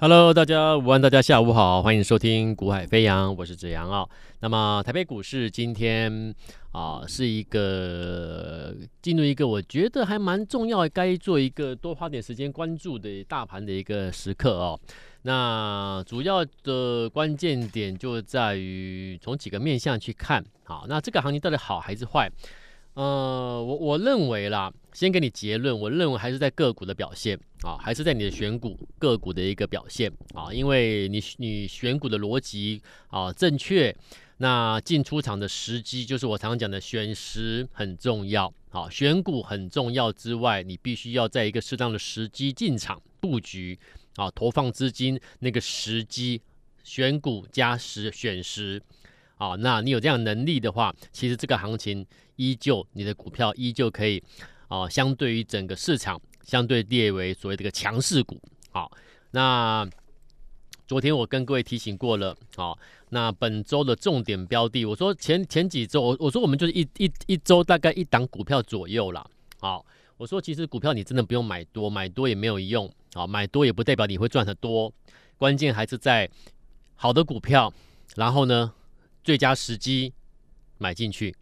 Hello，大家午安，大家下午好，欢迎收听《股海飞扬》，我是子阳啊。那么台北股市今天啊，是一个进入一个我觉得还蛮重要，该做一个多花点时间关注的大盘的一个时刻哦。那主要的关键点就在于从几个面向去看，好，那这个行情到底好还是坏？呃，我我认为啦，先给你结论，我认为还是在个股的表现啊，还是在你的选股个股的一个表现啊，因为你你选股的逻辑啊正确，那进出场的时机就是我常常讲的选时很重要啊，选股很重要之外，你必须要在一个适当的时机进场布局啊，投放资金那个时机，选股加时选时。啊，那你有这样能力的话，其实这个行情依旧，你的股票依旧可以啊，相对于整个市场，相对列为所谓这个强势股。好，那昨天我跟各位提醒过了，好，那本周的重点标的，我说前前几周，我我说我们就是一一一周大概一档股票左右啦。好，我说其实股票你真的不用买多，买多也没有用，好，买多也不代表你会赚得多，关键还是在好的股票，然后呢，最佳时机买进去。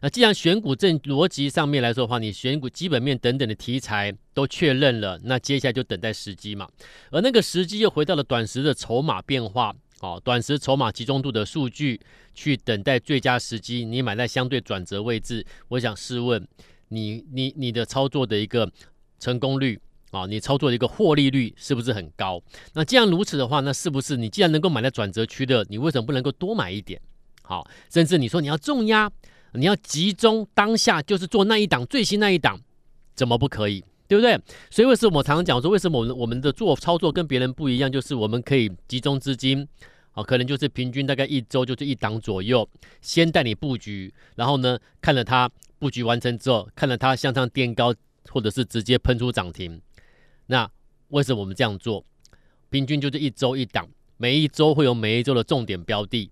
那既然选股正逻辑上面来说的话，你选股基本面等等的题材都确认了，那接下来就等待时机嘛。而那个时机又回到了短时的筹码变化，哦，短时筹码集中度的数据，去等待最佳时机。你买在相对转折位置，我想试问你，你你的操作的一个成功率啊，你操作的一个获利率是不是很高？那既然如此的话，那是不是你既然能够买在转折区的，你为什么不能够多买一点？好，甚至你说你要重压，你要集中当下就是做那一档最新那一档，怎么不可以？对不对？所以为什么我常常讲说，为什么我们我们的做操作跟别人不一样？就是我们可以集中资金，啊，可能就是平均大概一周就是一档左右，先带你布局，然后呢，看了它布局完成之后，看了它向上垫高，或者是直接喷出涨停。那为什么我们这样做？平均就是一周一档，每一周会有每一周的重点标的。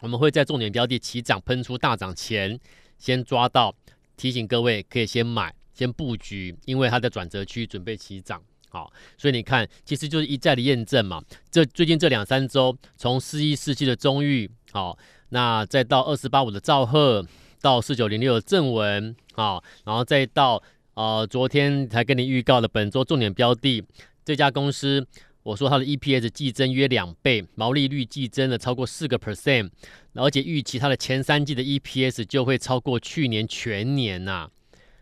我们会在重点标的起涨喷出大涨前，先抓到，提醒各位可以先买，先布局，因为它的转折区准备起涨。好，所以你看，其实就是一再的验证嘛。这最近这两三周，从四一四七的中裕，好，那再到二四八五的兆赫，到四九零六的正文，好，然后再到呃昨天才跟你预告的本周重点标的这家公司。我说它的 EPS 季增约两倍，毛利率季增了超过四个 percent，而且预期它的前三季的 EPS 就会超过去年全年呐、啊。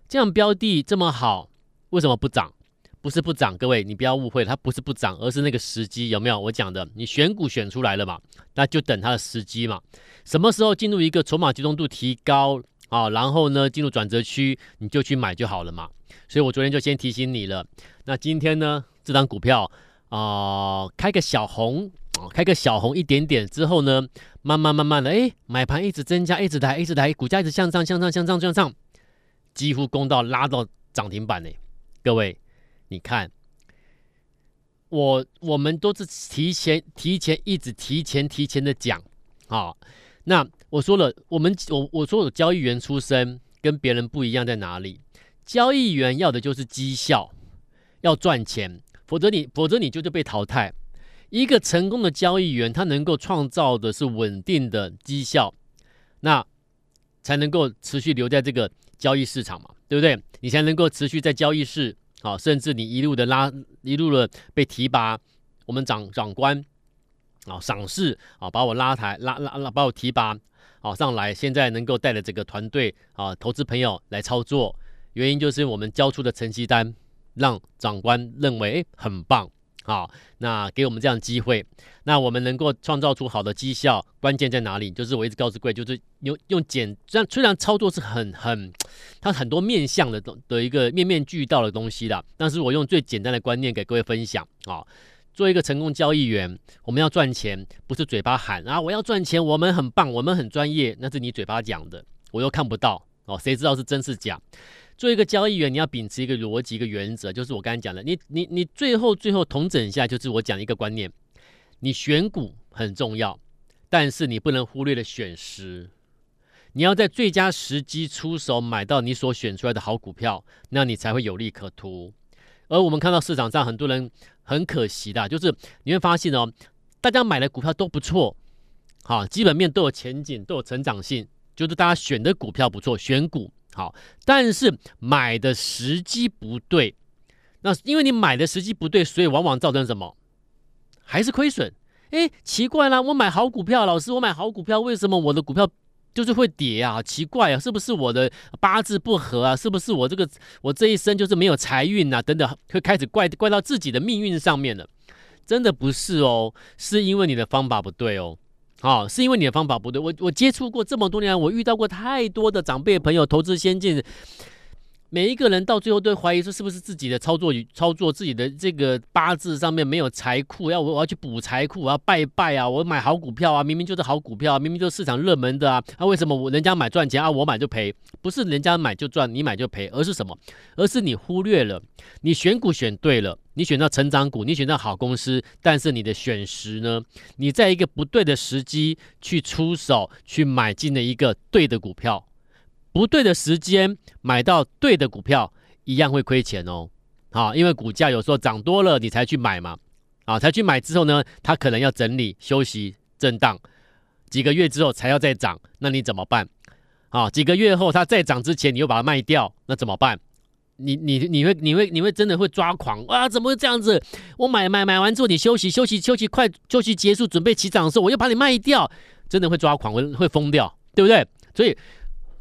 这样标的这么好，为什么不涨？不是不涨，各位你不要误会，它不是不涨，而是那个时机有没有？我讲的，你选股选出来了嘛，那就等它的时机嘛。什么时候进入一个筹码集中度提高啊，然后呢进入转折区，你就去买就好了嘛。所以我昨天就先提醒你了。那今天呢，这张股票。啊、开个小红，开个小红一点点之后呢，慢慢慢慢的，哎，买盘一直增加，一直抬，一直抬，股价一直向上，向上，向上，向上，几乎攻到拉到涨停板呢。各位，你看，我我们都是提前提前一直提前提前的讲，啊，那我说了，我们我我说我交易员出身，跟别人不一样在哪里？交易员要的就是绩效，要赚钱。否则你，否则你就是被淘汰。一个成功的交易员，他能够创造的是稳定的绩效，那才能够持续留在这个交易市场嘛，对不对？你才能够持续在交易室，好，甚至你一路的拉，一路的被提拔，我们长长官啊赏识啊，把我拉抬，拉拉拉，把我提拔好上来，现在能够带着这个团队啊，投资朋友来操作，原因就是我们交出的成绩单。让长官认为很棒，好，那给我们这样机会，那我们能够创造出好的绩效，关键在哪里？就是我一直告诉各位，就是用用简，虽然虽然操作是很很，它很多面向的东的一个面面俱到的东西啦，但是我用最简单的观念给各位分享啊。做一个成功交易员，我们要赚钱，不是嘴巴喊啊，我要赚钱，我们很棒，我们很专业，那是你嘴巴讲的，我又看不到哦，谁知道是真是假？做一个交易员，你要秉持一个逻辑、一个原则，就是我刚才讲的，你、你、你最后、最后统整一下，就是我讲一个观念：你选股很重要，但是你不能忽略了选时。你要在最佳时机出手买到你所选出来的好股票，那你才会有利可图。而我们看到市场上很多人很可惜的，就是你会发现哦，大家买的股票都不错，好，基本面都有前景，都有成长性，就是大家选的股票不错，选股好，但是买的时机不对。那因为你买的时机不对，所以往往造成什么？还是亏损。哎，奇怪啦，我买好股票，老师，我买好股票，为什么我的股票就是会跌啊？奇怪啊，是不是我的八字不合啊？是不是我这个我这一生就是没有财运啊？等等，会开始怪怪到自己的命运上面了。真的不是哦，是因为你的方法不对哦。好，是因为你的方法不对。我我接触过这么多年，我遇到过太多的长辈朋友投资先进。每一个人到最后都怀疑说，是不是自己的操作与操作自己的这个八字上面没有财库，要我我要去补财库，我要拜拜啊！我买好股票啊，明明就是好股票啊，明明就是市场热门的啊，啊，为什么我人家买赚钱啊，我买就赔？不是人家买就赚，你买就赔，而是什么？而是你忽略了，你选股选对了，你选到成长股，你选到好公司，但是你的选时呢？你在一个不对的时机去出手去买进了一个对的股票。不对的时间买到对的股票，一样会亏钱哦。好，因为股价有时候涨多了，你才去买嘛。啊，才去买之后呢，它可能要整理、休息、震荡，几个月之后才要再涨，那你怎么办？啊，几个月后它再涨之前，你又把它卖掉，那怎么办？你你你会你会你会真的会抓狂啊？怎么会这样子？我买买买完之后，你休息休息休息，快休息结束，准备起涨的时候，我又把你卖掉，真的会抓狂，会会疯掉，对不对？所以。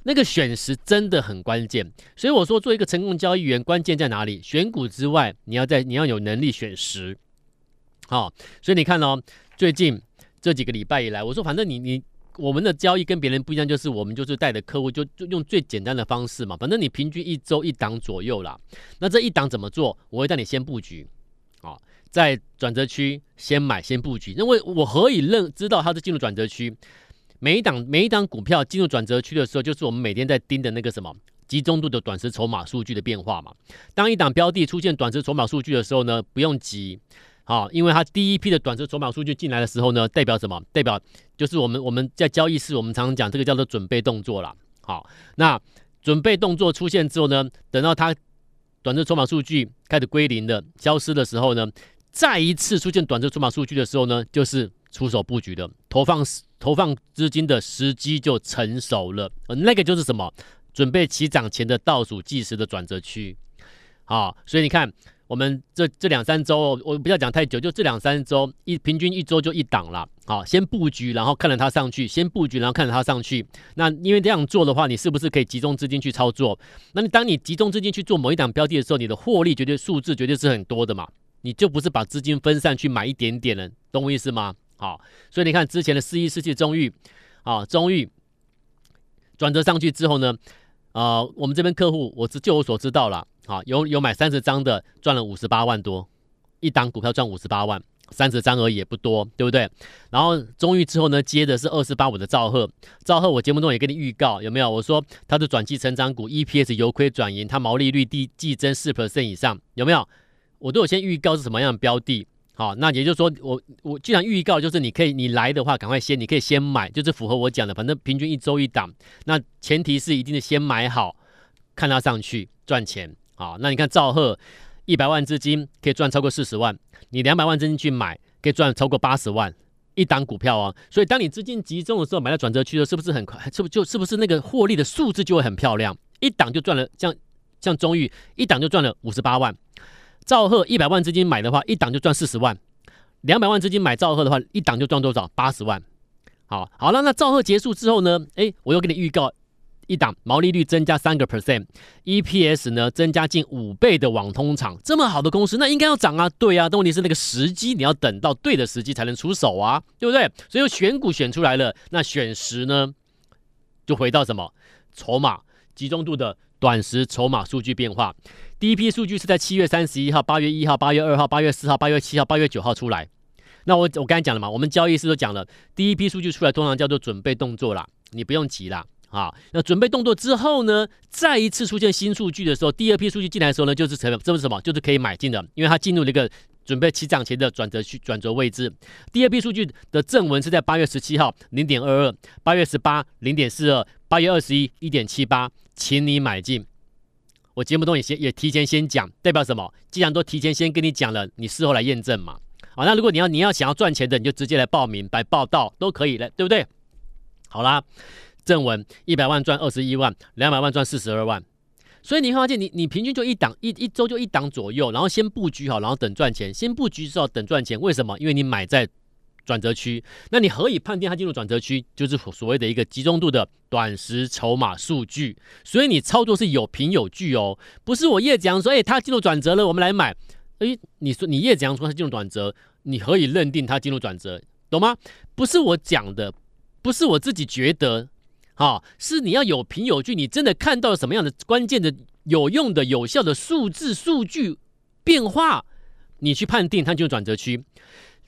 那个选时真的很关键，所以我说做一个成功交易员，关键在哪里？选股之外，你要在你要有能力选时。好，所以你看哦，最近这几个礼拜以来，我说反正你你我们的交易跟别人不一样，就是我们就是带的客户就就用最简单的方式嘛，反正你平均一周一档左右啦。那这一档怎么做？我会带你先布局，好，在转折区先买先布局，因为我何以认知道它是进入转折区？每一档每一档股票进入转折区的时候，就是我们每天在盯的那个什么集中度的短时筹码数据的变化嘛。当一档标的出现短时筹码数据的时候呢，不用急，好，因为它第一批的短时筹码数据进来的时候呢，代表什么？代表就是我们我们在交易室，我们常常讲这个叫做准备动作啦。好，那准备动作出现之后呢，等到它短时筹码数据开始归零的消失的时候呢，再一次出现短时筹码数据的时候呢，就是出手布局的投放投放资金的时机就成熟了，那个就是什么？准备起涨前的倒数计时的转折区。好，所以你看，我们这这两三周，我不要讲太久，就这两三周，一平均一周就一档了。好，先布局，然后看着它上去，先布局，然后看着它上去。那因为这样做的话，你是不是可以集中资金去操作？那你当你集中资金去做某一档标的的时候，你的获利绝对数字绝对是很多的嘛？你就不是把资金分散去买一点点了，懂我意思吗？好，所以你看之前的四一四七中裕，啊，中裕转折上去之后呢，呃，我们这边客户我就就我所知道了，啊，有有买三十张的赚了五十八万多，一档股票赚五十八万，三十张而已也不多，对不对？然后中裕之后呢，接的是二四八五的兆赫，兆赫我节目中也跟你预告，有没有？我说它的转机成长股，EPS 由亏转盈，它毛利率递季增四 percent 以上，有没有？我都有先预告是什么样的标的。好，那也就是说，我我既然预告就是你可以你来的话，赶快先你可以先买，就是符合我讲的，反正平均一周一档。那前提是一定是先买好，看它上去赚钱。好，那你看兆赫一百万资金可以赚超过四十万，你两百万资金去买可以赚超过八十万一档股票哦。所以当你资金集中的时候，买到转折区的，是不是很快？是不就是不是那个获利的数字就会很漂亮？一档就赚了，像像中裕一档就赚了五十八万。兆赫一百万资金买的话，一档就赚四十万；两百万资金买兆赫的话，一档就赚多少？八十万。好，好了，那兆赫结束之后呢？诶，我又给你预告，一档毛利率增加三个 percent，EPS 呢增加近五倍的网通厂，这么好的公司，那应该要涨啊？对啊，但问题是那个时机，你要等到对的时机才能出手啊，对不对？所以选股选出来了，那选时呢，就回到什么？筹码集中度的短时筹码数据变化。第一批数据是在七月三十一号、八月一号、八月二号、八月四号、八月七号、八月九号出来。那我我刚才讲了嘛，我们交易师都讲了，第一批数据出来通常叫做准备动作啦，你不用急啦。啊。那准备动作之后呢，再一次出现新数据的时候，第二批数据进来的时候呢，就是什么？这是什么？就是可以买进的，因为它进入了一个准备起涨前的转折区、转折位置。第二批数据的正文是在八月十七号零点二二，八月十八零点四二，八月二十一一点七八，请你买进。我节目中也先也提前先讲，代表什么？既然都提前先跟你讲了，你事后来验证嘛。好，那如果你要你要想要赚钱的，你就直接来报名来报到都可以了，对不对？好啦，正文一百万赚二十一万，两百万赚四十二万。所以你会发现你，你平均就一档一一周就一档左右，然后先布局好，然后等赚钱。先布局是要等赚钱，为什么？因为你买在转折区。那你何以判定它进入转折区？就是所谓的一个集中度的短时筹码数据。所以你操作是有凭有据哦，不是我叶子阳说，哎，它进入转折了，我们来买。哎，你说你叶子阳说它进入转折，你何以认定它进入转折？懂吗？不是我讲的，不是我自己觉得。好，是你要有凭有据，你真的看到了什么样的关键的、有用的、有效的数字数据变化，你去判定它进入转折区。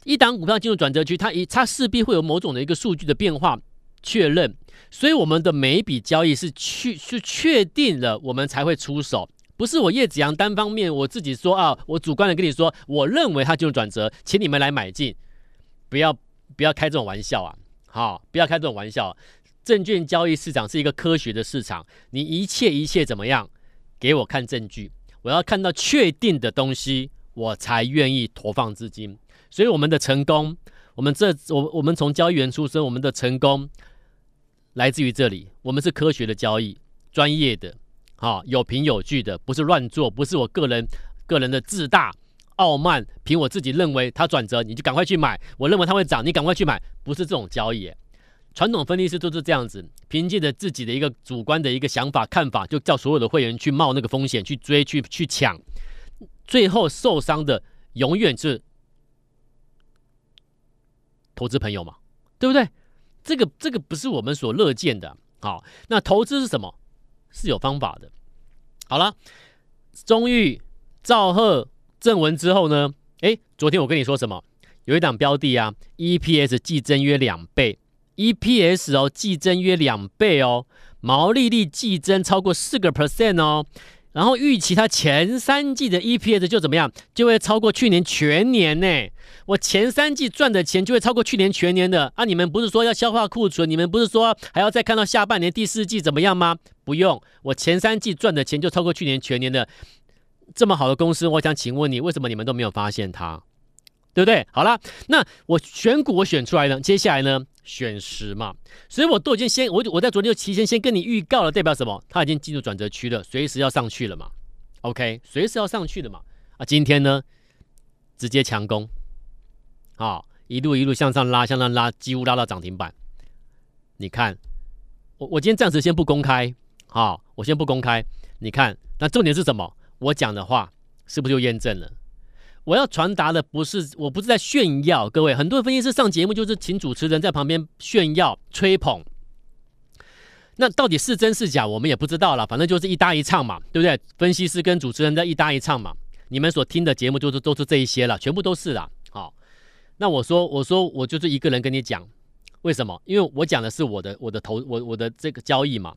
一档股票进入转折区，它一它势必会有某种的一个数据的变化确认，所以我们的每一笔交易是去是确定了，我们才会出手，不是我叶子阳单方面我自己说啊，我主观的跟你说，我认为它进入转折，请你们来买进，不要不要开这种玩笑啊！好，不要开这种玩笑。证券交易市场是一个科学的市场，你一切一切怎么样？给我看证据，我要看到确定的东西，我才愿意投放资金。所以我们的成功，我们这我我们从交易员出身，我们的成功来自于这里。我们是科学的交易，专业的，好，有凭有据的，不是乱做，不是我个人个人的自大傲慢，凭我自己认为它转折，你就赶快去买。我认为它会涨，你赶快去买，不是这种交易。传统分析师都是这样子，凭借着自己的一个主观的一个想法看法，就叫所有的会员去冒那个风险去追去去抢，最后受伤的永远是投资朋友嘛，对不对？这个这个不是我们所乐见的。好，那投资是什么？是有方法的。好了，中裕、兆赫、正文之后呢？诶，昨天我跟你说什么？有一档标的啊，EPS 季增约两倍。EPS 哦，季增约两倍哦，毛利率季增超过四个 percent 哦，然后预期它前三季的 EPS 就怎么样，就会超过去年全年呢。我前三季赚的钱就会超过去年全年的啊！你们不是说要消化库存，你们不是说还要再看到下半年第四季怎么样吗？不用，我前三季赚的钱就超过去年全年的。这么好的公司，我想请问你，为什么你们都没有发现它？对不对？好了，那我选股我选出来了，接下来呢？选时嘛，所以我都已经先我我在昨天就提前先跟你预告了，代表什么？它已经进入转折区了，随时要上去了嘛。OK，随时要上去了嘛。啊，今天呢，直接强攻，好，一路一路向上拉，向上拉，几乎拉到涨停板。你看，我我今天暂时先不公开，好，我先不公开。你看，那重点是什么？我讲的话是不是就验证了？我要传达的不是，我不是在炫耀，各位，很多分析师上节目就是请主持人在旁边炫耀、吹捧，那到底是真是假，我们也不知道了，反正就是一搭一唱嘛，对不对？分析师跟主持人在一搭一唱嘛，你们所听的节目就是都是这一些了，全部都是啦。好，那我说，我说我就是一个人跟你讲，为什么？因为我讲的是我的我的投我我的这个交易嘛，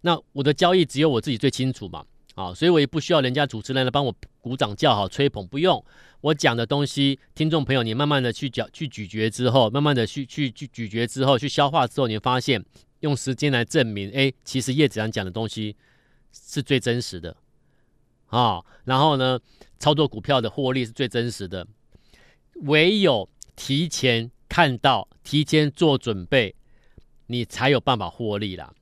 那我的交易只有我自己最清楚嘛。好，所以我也不需要人家主持人来帮我鼓掌叫好、吹捧，不用。我讲的东西，听众朋友，你慢慢的去嚼、去咀嚼之后，慢慢的去、去、去咀嚼之后，去消化之后，你会发现，用时间来证明，哎，其实叶子阳讲的东西是最真实的。啊，然后呢，操作股票的获利是最真实的。唯有提前看到、提前做准备，你才有办法获利啦。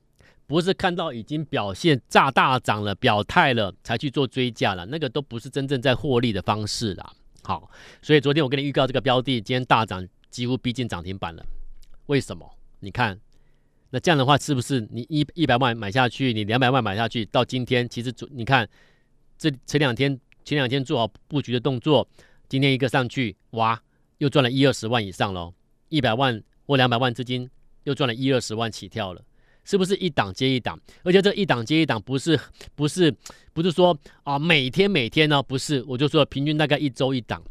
不是看到已经表现炸大涨了，表态了才去做追价了，那个都不是真正在获利的方式啦。好，所以昨天我跟你预告这个标的今天大涨，几乎逼近涨停板了。为什么？你看，那这样的话是不是你一一百万买下去，你两百万买下去，到今天其实你看这前两天前两天做好布局的动作，今天一个上去，哇，又赚了一二十万以上喽，一百万或两百万资金又赚了一二十万起跳了。是不是一档接一档？而且这一档接一档，不是不是不是说啊每天每天呢？不是，我就说平均大概一周一档，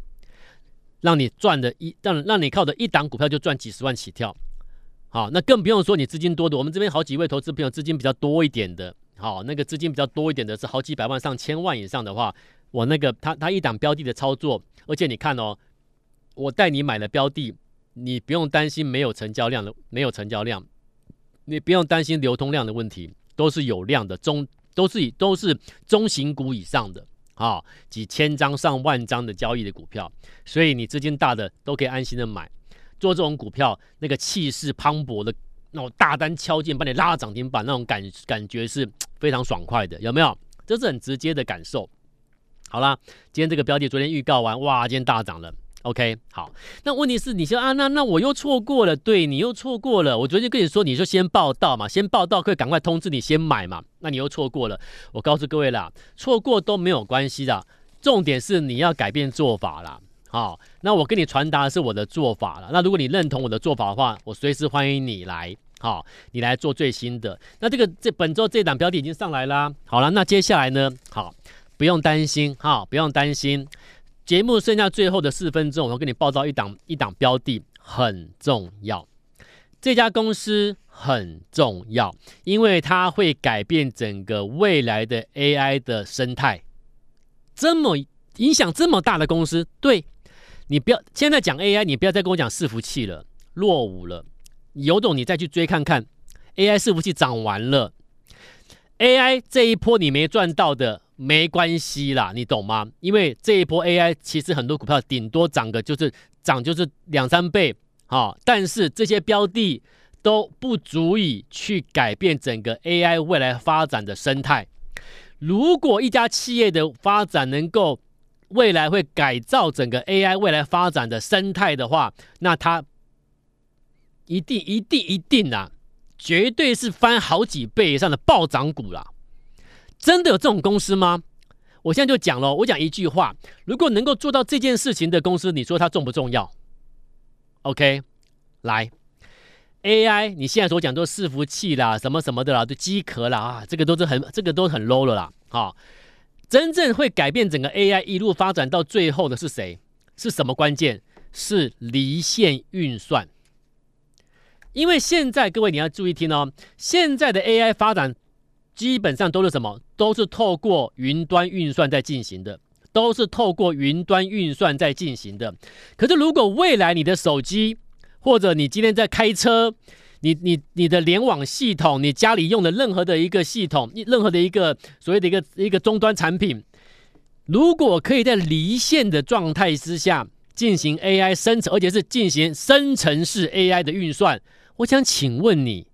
让你赚的一让让你靠的一档股票就赚几十万起跳。好，那更不用说你资金多的，我们这边好几位投资朋友资金比较多一点的，好，那个资金比较多一点的是好几百万上千万以上的话，我那个他他一档标的的操作，而且你看哦，我带你买了标的，你不用担心没有成交量的，没有成交量。你不用担心流通量的问题，都是有量的中都是以都是中型股以上的啊，几千张上万张的交易的股票，所以你资金大的都可以安心的买。做这种股票，那个气势磅礴的那种大单敲进，把你拉涨停板，那种感感觉是 非常爽快的，有没有？这是很直接的感受。好啦，今天这个标的昨天预告完，哇，今天大涨了。OK，好。那问题是，你说啊，那那我又错过了，对，你又错过了。我昨天跟你说，你就先报到嘛，先报到可以赶快通知你先买嘛。那你又错过了。我告诉各位啦，错过都没有关系的，重点是你要改变做法啦。好，那我跟你传达的是我的做法了。那如果你认同我的做法的话，我随时欢迎你来。好，你来做最新的。那这个这本周这档标题已经上来啦。好了，那接下来呢？好，不用担心，哈，不用担心。节目剩下最后的四分钟，我要跟你报道一档一档标的很重要。这家公司很重要，因为它会改变整个未来的 AI 的生态。这么影响这么大的公司，对。你不要现在讲 AI，你不要再跟我讲伺服器了，落伍了。有种你再去追看看，AI 伺服器涨完了，AI 这一波你没赚到的没关系啦，你懂吗？因为这一波 AI 其实很多股票顶多涨个就是涨就是两三倍，好，但是这些标的都不足以去改变整个 AI 未来发展的生态。如果一家企业的发展能够未来会改造整个 AI 未来发展的生态的话，那它一定一定一定啊，绝对是翻好几倍以上的暴涨股啦！真的有这种公司吗？我现在就讲了，我讲一句话：如果能够做到这件事情的公司，你说它重不重要？OK，来，AI，你现在所讲都伺服器啦，什么什么的啦，都机壳啦啊，这个都是很这个都很 low 了啦，好。真正会改变整个 AI 一路发展到最后的是谁？是什么关键？是离线运算。因为现在各位你要注意听哦，现在的 AI 发展基本上都是什么？都是透过云端运算在进行的，都是透过云端运算在进行的。可是如果未来你的手机，或者你今天在开车，你你你的联网系统，你家里用的任何的一个系统，任何的一个所谓的一个一个终端产品，如果可以在离线的状态之下进行 AI 生成，而且是进行生成式 AI 的运算，我想请问你，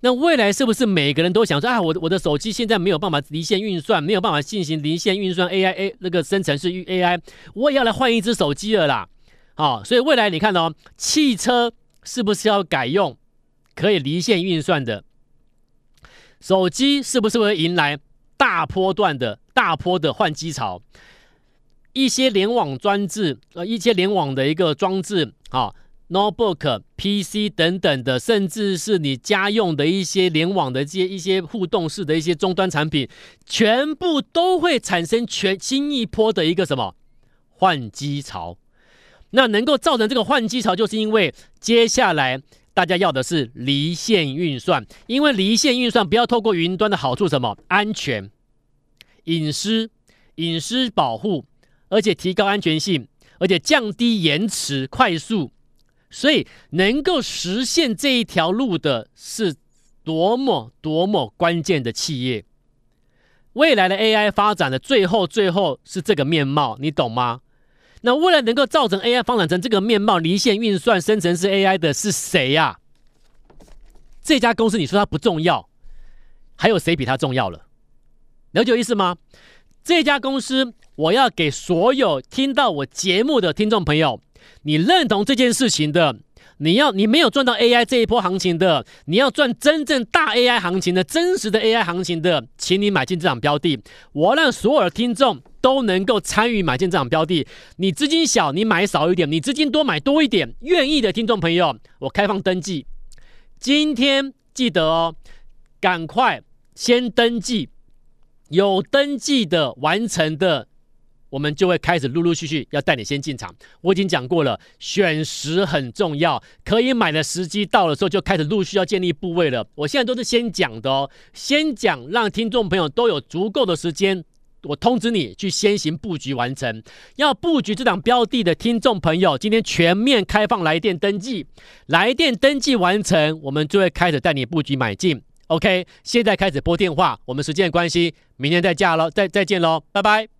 那未来是不是每个人都想说啊，我我的手机现在没有办法离线运算，没有办法进行离线运算 AI A 那个生成式 AI，我也要来换一只手机了啦。好，所以未来你看哦，汽车是不是要改用？可以离线运算的手机是不是会迎来大波段的大波的换机潮？一些联网装置，呃，一些联网的一个装置，啊，notebook、PC 等等的，甚至是你家用的一些联网的这些一些互动式的一些终端产品，全部都会产生全新一波的一个什么换机潮？那能够造成这个换机潮，就是因为接下来。大家要的是离线运算，因为离线运算不要透过云端的好处什么？安全、隐私、隐私保护，而且提高安全性，而且降低延迟、快速，所以能够实现这一条路的是多么多么关键的企业。未来的 AI 发展的最后最后是这个面貌，你懂吗？那为了能够造成 AI 发展成这个面貌，离线运算生成式 AI 的是谁呀？这家公司你说它不重要，还有谁比它重要了？了解我意思吗？这家公司，我要给所有听到我节目的听众朋友，你认同这件事情的，你要你没有赚到 AI 这一波行情的，你要赚真正大 AI 行情的真实的 AI 行情的，请你买进这档标的。我让所有的听众。都能够参与买进这场标的，你资金小，你买少一点；你资金多，买多一点。愿意的听众朋友，我开放登记。今天记得哦，赶快先登记，有登记的完成的，我们就会开始陆陆续续要带你先进场。我已经讲过了，选时很重要，可以买的时机到了时候，就开始陆续要建立部位了。我现在都是先讲的哦，先讲，让听众朋友都有足够的时间。我通知你去先行布局完成，要布局这档标的的听众朋友，今天全面开放来电登记，来电登记完成，我们就会开始带你布局买进。OK，现在开始拨电话，我们时间关系，明天再见喽，再再见喽，拜拜。